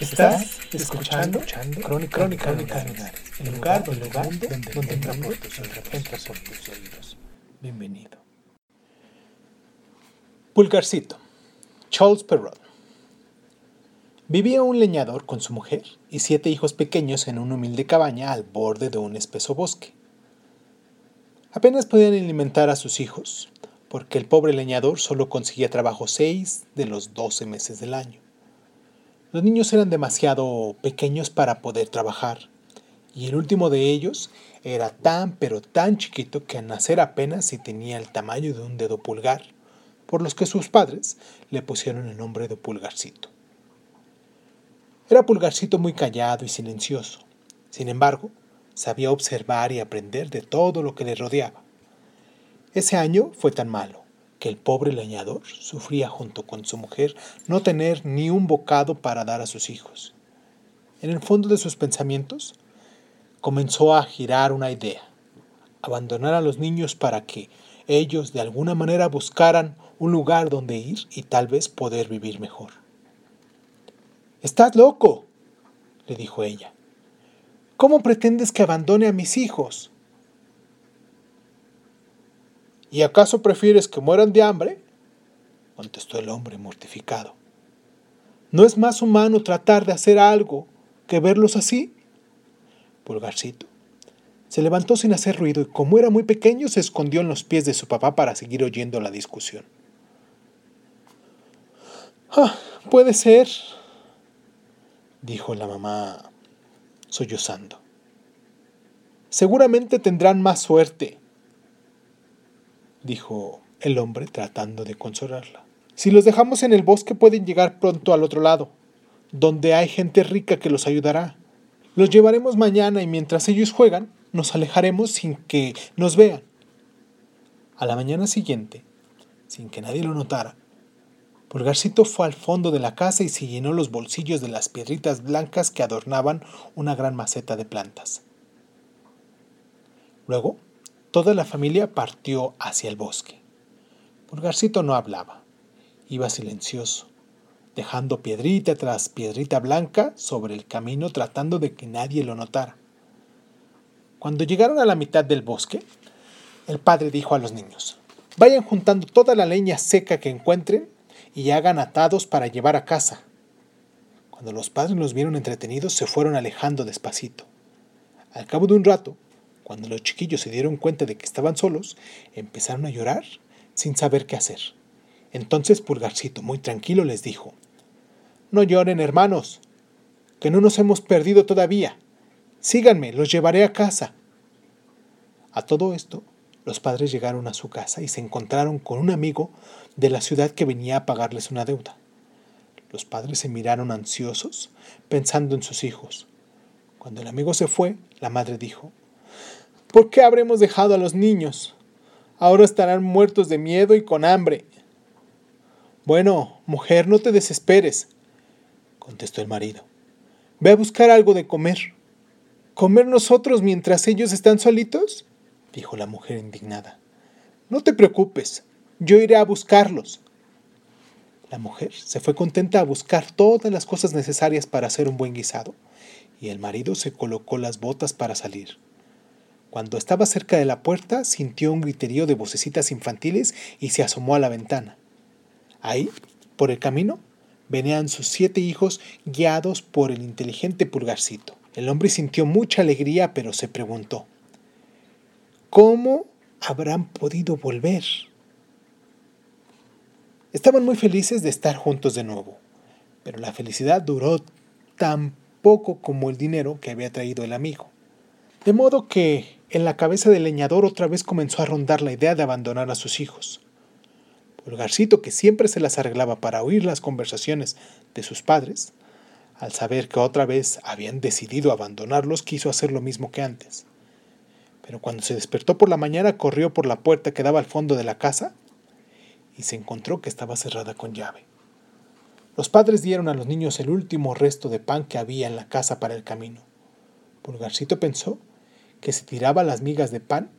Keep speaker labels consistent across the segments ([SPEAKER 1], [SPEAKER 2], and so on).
[SPEAKER 1] Estás escuchando, Crónica, Crónica, el lugar, el lugar donde, donde entra por tus, entra por tus oídos. Bienvenido. Pulgarcito, Charles Perrault. Vivía un leñador con su mujer y siete hijos pequeños en una humilde cabaña al borde de un espeso bosque. Apenas podían alimentar a sus hijos, porque el pobre leñador solo conseguía trabajo seis de los doce meses del año. Los niños eran demasiado pequeños para poder trabajar, y el último de ellos era tan pero tan chiquito que al nacer apenas si tenía el tamaño de un dedo pulgar, por los que sus padres le pusieron el nombre de Pulgarcito. Era Pulgarcito muy callado y silencioso, sin embargo, sabía observar y aprender de todo lo que le rodeaba. Ese año fue tan malo que el pobre leñador sufría junto con su mujer no tener ni un bocado para dar a sus hijos. En el fondo de sus pensamientos comenzó a girar una idea, abandonar a los niños para que ellos de alguna manera buscaran un lugar donde ir y tal vez poder vivir mejor. Estás loco, le dijo ella. ¿Cómo pretendes que abandone a mis hijos? ¿Y acaso prefieres que mueran de hambre? contestó el hombre mortificado. ¿No es más humano tratar de hacer algo que verlos así? Pulgarcito se levantó sin hacer ruido y como era muy pequeño se escondió en los pies de su papá para seguir oyendo la discusión. Ah, puede ser, dijo la mamá sollozando. Seguramente tendrán más suerte dijo el hombre tratando de consolarla. Si los dejamos en el bosque pueden llegar pronto al otro lado, donde hay gente rica que los ayudará. Los llevaremos mañana y mientras ellos juegan, nos alejaremos sin que nos vean. A la mañana siguiente, sin que nadie lo notara, Pulgarcito fue al fondo de la casa y se llenó los bolsillos de las piedritas blancas que adornaban una gran maceta de plantas. Luego Toda la familia partió hacia el bosque. Pulgarcito no hablaba, iba silencioso, dejando piedrita tras piedrita blanca sobre el camino tratando de que nadie lo notara. Cuando llegaron a la mitad del bosque, el padre dijo a los niños, vayan juntando toda la leña seca que encuentren y hagan atados para llevar a casa. Cuando los padres los vieron entretenidos, se fueron alejando despacito. Al cabo de un rato, cuando los chiquillos se dieron cuenta de que estaban solos, empezaron a llorar sin saber qué hacer. Entonces Pulgarcito, muy tranquilo, les dijo, No lloren, hermanos, que no nos hemos perdido todavía. Síganme, los llevaré a casa. A todo esto, los padres llegaron a su casa y se encontraron con un amigo de la ciudad que venía a pagarles una deuda. Los padres se miraron ansiosos, pensando en sus hijos. Cuando el amigo se fue, la madre dijo, ¿Por qué habremos dejado a los niños? Ahora estarán muertos de miedo y con hambre. Bueno, mujer, no te desesperes, contestó el marido. Ve a buscar algo de comer. ¿Comer nosotros mientras ellos están solitos? dijo la mujer indignada. No te preocupes, yo iré a buscarlos. La mujer se fue contenta a buscar todas las cosas necesarias para hacer un buen guisado, y el marido se colocó las botas para salir. Cuando estaba cerca de la puerta, sintió un griterío de vocecitas infantiles y se asomó a la ventana. Ahí, por el camino, venían sus siete hijos guiados por el inteligente pulgarcito. El hombre sintió mucha alegría, pero se preguntó, ¿cómo habrán podido volver? Estaban muy felices de estar juntos de nuevo, pero la felicidad duró tan poco como el dinero que había traído el amigo. De modo que en la cabeza del leñador otra vez comenzó a rondar la idea de abandonar a sus hijos. Pulgarcito, que siempre se las arreglaba para oír las conversaciones de sus padres, al saber que otra vez habían decidido abandonarlos, quiso hacer lo mismo que antes. Pero cuando se despertó por la mañana, corrió por la puerta que daba al fondo de la casa y se encontró que estaba cerrada con llave. Los padres dieron a los niños el último resto de pan que había en la casa para el camino. Pulgarcito pensó que si tiraba las migas de pan,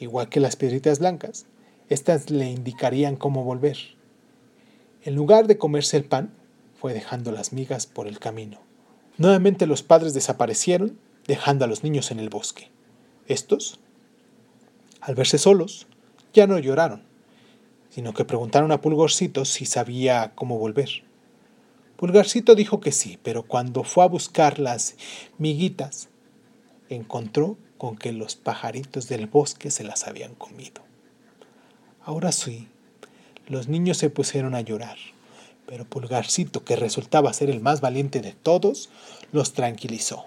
[SPEAKER 1] igual que las piedritas blancas, éstas le indicarían cómo volver. En lugar de comerse el pan, fue dejando las migas por el camino. Nuevamente los padres desaparecieron, dejando a los niños en el bosque. Estos, al verse solos, ya no lloraron, sino que preguntaron a Pulgarcito si sabía cómo volver. Pulgarcito dijo que sí, pero cuando fue a buscar las miguitas, encontró con que los pajaritos del bosque se las habían comido. Ahora sí, los niños se pusieron a llorar, pero Pulgarcito, que resultaba ser el más valiente de todos, los tranquilizó.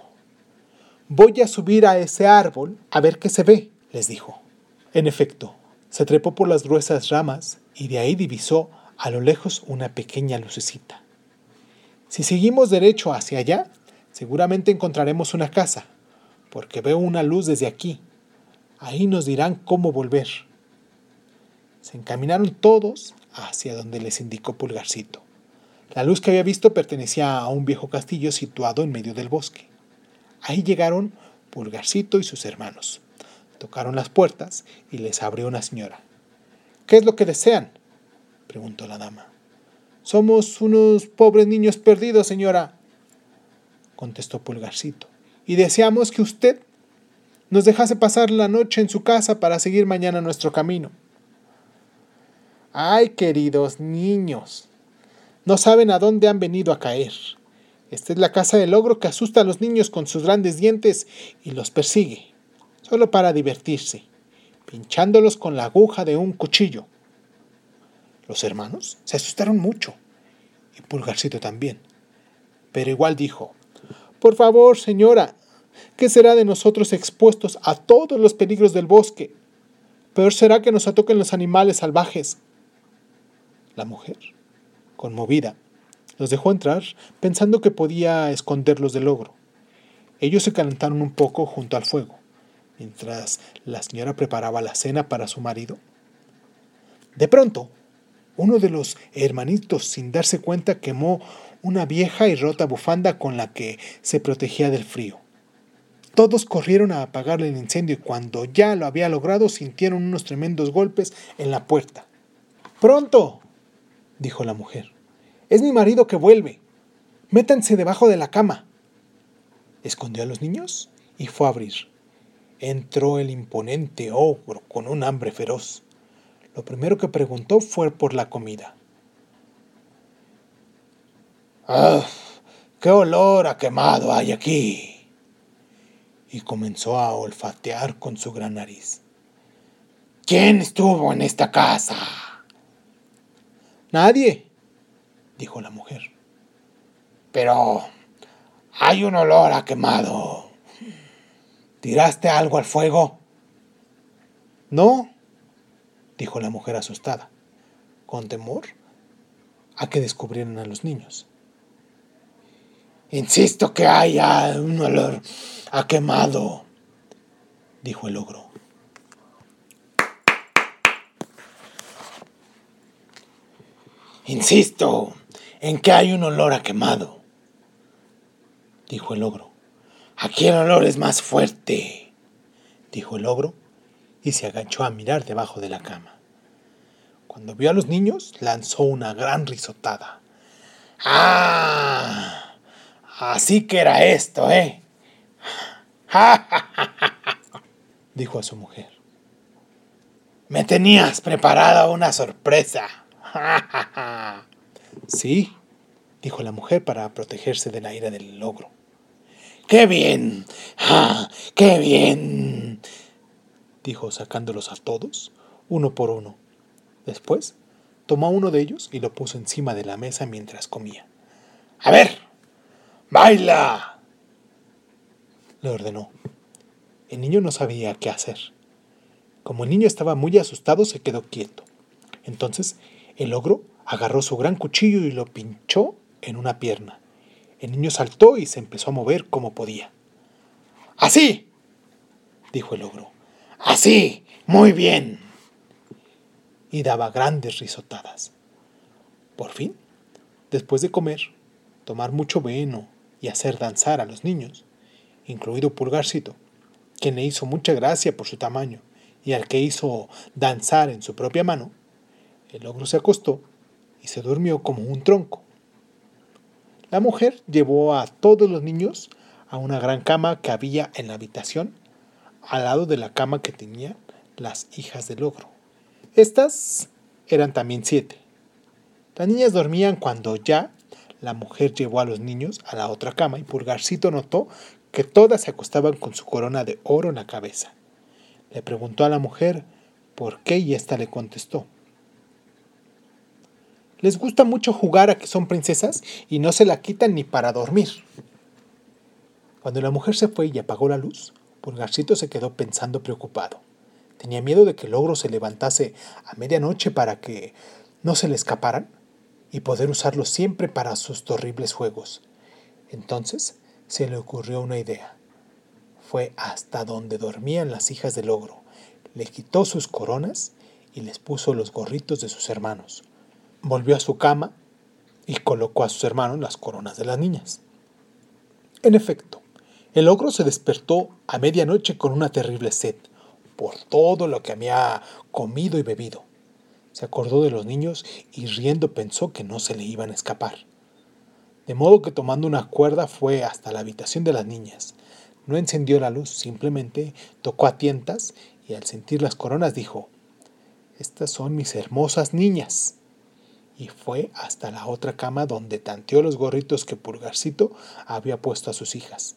[SPEAKER 1] Voy a subir a ese árbol a ver qué se ve, les dijo. En efecto, se trepó por las gruesas ramas y de ahí divisó a lo lejos una pequeña lucecita. Si seguimos derecho hacia allá, seguramente encontraremos una casa, porque veo una luz desde aquí. Ahí nos dirán cómo volver. Se encaminaron todos hacia donde les indicó Pulgarcito. La luz que había visto pertenecía a un viejo castillo situado en medio del bosque. Ahí llegaron Pulgarcito y sus hermanos. Tocaron las puertas y les abrió una señora. ¿Qué es lo que desean? preguntó la dama. Somos unos pobres niños perdidos, señora, contestó Pulgarcito, y deseamos que usted nos dejase pasar la noche en su casa para seguir mañana nuestro camino. Ay, queridos niños, no saben a dónde han venido a caer. Esta es la casa del ogro que asusta a los niños con sus grandes dientes y los persigue, solo para divertirse, pinchándolos con la aguja de un cuchillo. Los hermanos se asustaron mucho, y Pulgarcito también. Pero igual dijo, Por favor, señora, ¿qué será de nosotros expuestos a todos los peligros del bosque? Peor será que nos atoquen los animales salvajes. La mujer, conmovida, los dejó entrar pensando que podía esconderlos del ogro. Ellos se calentaron un poco junto al fuego, mientras la señora preparaba la cena para su marido. De pronto, uno de los hermanitos, sin darse cuenta, quemó una vieja y rota bufanda con la que se protegía del frío. Todos corrieron a apagarle el incendio y cuando ya lo había logrado sintieron unos tremendos golpes en la puerta. ¡Pronto! dijo la mujer. Es mi marido que vuelve. Métanse debajo de la cama. Escondió a los niños y fue a abrir. Entró el imponente ogro con un hambre feroz. Lo primero que preguntó fue por la comida. ¡Ah! ¡Qué olor a quemado hay aquí! Y comenzó a olfatear con su gran nariz. ¿Quién estuvo en esta casa? Nadie, dijo la mujer. Pero hay un olor a quemado. ¿Tiraste algo al fuego? No, dijo la mujer asustada, con temor a que descubrieran a los niños. Insisto que haya un olor a quemado, dijo el ogro. Insisto en que hay un olor a quemado, dijo el ogro. Aquí el olor es más fuerte, dijo el ogro y se agachó a mirar debajo de la cama. Cuando vio a los niños, lanzó una gran risotada. ¡Ah! Así que era esto, ¿eh? dijo a su mujer. Me tenías preparada una sorpresa. sí, dijo la mujer para protegerse de la ira del logro. ¡Qué bien! ¡Ah, ¡Qué bien! Dijo sacándolos a todos, uno por uno. Después, tomó uno de ellos y lo puso encima de la mesa mientras comía. A ver, baila, le ordenó. El niño no sabía qué hacer. Como el niño estaba muy asustado, se quedó quieto. Entonces El ogro agarró su gran cuchillo y lo pinchó en una pierna. El niño saltó y se empezó a mover como podía. ¡Así! dijo el ogro. ¡Así! ¡Muy bien! Y daba grandes risotadas. Por fin, después de comer, tomar mucho veno y hacer danzar a los niños, incluido Pulgarcito, quien le hizo mucha gracia por su tamaño y al que hizo danzar en su propia mano, el ogro se acostó y se durmió como un tronco. La mujer llevó a todos los niños a una gran cama que había en la habitación, al lado de la cama que tenían las hijas del ogro. Estas eran también siete. Las niñas dormían cuando ya la mujer llevó a los niños a la otra cama y Pulgarcito notó que todas se acostaban con su corona de oro en la cabeza. Le preguntó a la mujer por qué y ésta le contestó. Les gusta mucho jugar a que son princesas y no se la quitan ni para dormir. Cuando la mujer se fue y apagó la luz, Pulgarcito se quedó pensando preocupado. Tenía miedo de que el ogro se levantase a medianoche para que no se le escaparan y poder usarlo siempre para sus terribles juegos. Entonces se le ocurrió una idea. Fue hasta donde dormían las hijas del ogro, le quitó sus coronas y les puso los gorritos de sus hermanos. Volvió a su cama y colocó a sus hermanos las coronas de las niñas. En efecto, el ogro se despertó a medianoche con una terrible sed por todo lo que había comido y bebido. Se acordó de los niños y riendo pensó que no se le iban a escapar. De modo que tomando una cuerda fue hasta la habitación de las niñas. No encendió la luz, simplemente tocó a tientas y al sentir las coronas dijo, Estas son mis hermosas niñas y fue hasta la otra cama donde tanteó los gorritos que Pulgarcito había puesto a sus hijas.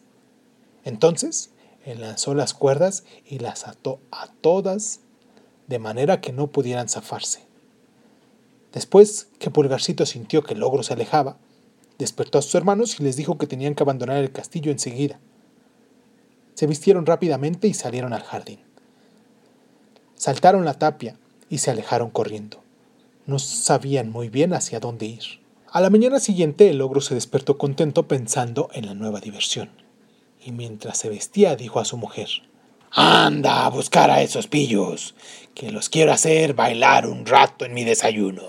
[SPEAKER 1] Entonces enlazó las cuerdas y las ató a todas de manera que no pudieran zafarse. Después que Pulgarcito sintió que el ogro se alejaba, despertó a sus hermanos y les dijo que tenían que abandonar el castillo enseguida. Se vistieron rápidamente y salieron al jardín. Saltaron la tapia y se alejaron corriendo. No sabían muy bien hacia dónde ir. A la mañana siguiente el ogro se despertó contento pensando en la nueva diversión. Y mientras se vestía dijo a su mujer, Anda a buscar a esos pillos, que los quiero hacer bailar un rato en mi desayuno.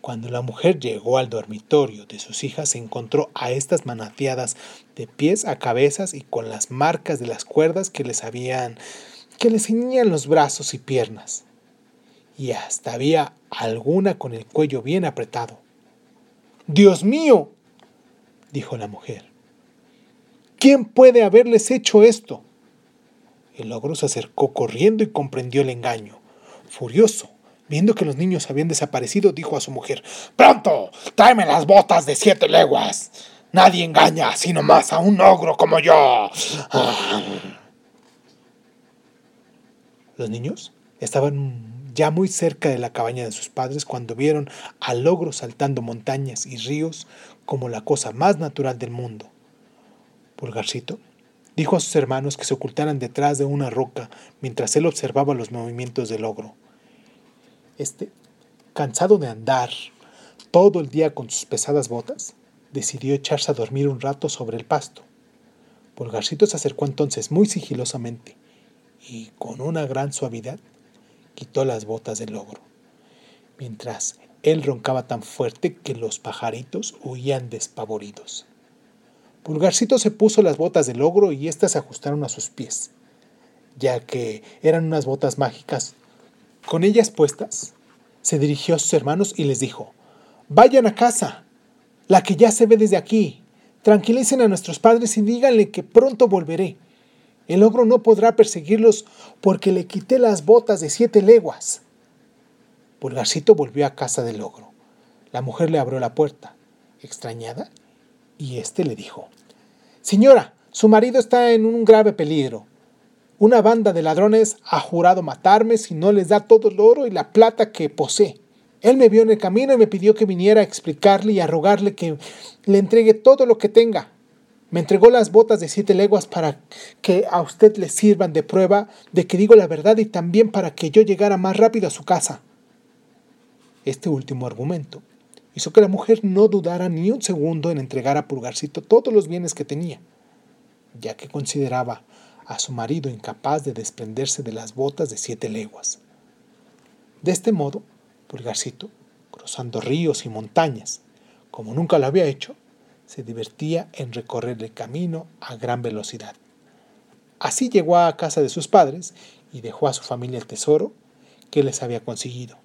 [SPEAKER 1] Cuando la mujer llegó al dormitorio de sus hijas, se encontró a estas manateadas de pies a cabezas y con las marcas de las cuerdas que les habían que les ceñían los brazos y piernas y hasta había alguna con el cuello bien apretado. Dios mío, dijo la mujer, ¿quién puede haberles hecho esto? El ogro se acercó corriendo y comprendió el engaño. Furioso, viendo que los niños habían desaparecido, dijo a su mujer, Pronto, tráeme las botas de siete leguas. Nadie engaña sino más a un ogro como yo. Los niños estaban ya muy cerca de la cabaña de sus padres cuando vieron al ogro saltando montañas y ríos como la cosa más natural del mundo. Pulgarcito dijo a sus hermanos que se ocultaran detrás de una roca mientras él observaba los movimientos del ogro. Este, cansado de andar todo el día con sus pesadas botas, decidió echarse a dormir un rato sobre el pasto. Pulgarcito se acercó entonces muy sigilosamente y con una gran suavidad quitó las botas del ogro, mientras él roncaba tan fuerte que los pajaritos huían despavoridos. Pulgarcito se puso las botas del ogro y éstas se ajustaron a sus pies, ya que eran unas botas mágicas. Con ellas puestas, se dirigió a sus hermanos y les dijo, Vayan a casa, la que ya se ve desde aquí. Tranquilicen a nuestros padres y díganle que pronto volveré. El ogro no podrá perseguirlos porque le quité las botas de siete leguas. Pulgarcito volvió a casa del ogro. La mujer le abrió la puerta, extrañada, y éste le dijo, Señora, su marido está en un grave peligro. Una banda de ladrones ha jurado matarme si no les da todo el oro y la plata que posee. Él me vio en el camino y me pidió que viniera a explicarle y a rogarle que le entregue todo lo que tenga. Me entregó las botas de siete leguas para que a usted le sirvan de prueba de que digo la verdad y también para que yo llegara más rápido a su casa. Este último argumento hizo que la mujer no dudara ni un segundo en entregar a Pulgarcito todos los bienes que tenía, ya que consideraba a su marido incapaz de desprenderse de las botas de siete leguas. De este modo, Pulgarcito, cruzando ríos y montañas, como nunca lo había hecho, se divertía en recorrer el camino a gran velocidad. Así llegó a casa de sus padres y dejó a su familia el tesoro que les había conseguido,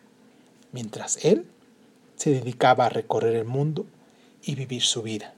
[SPEAKER 1] mientras él se dedicaba a recorrer el mundo y vivir su vida.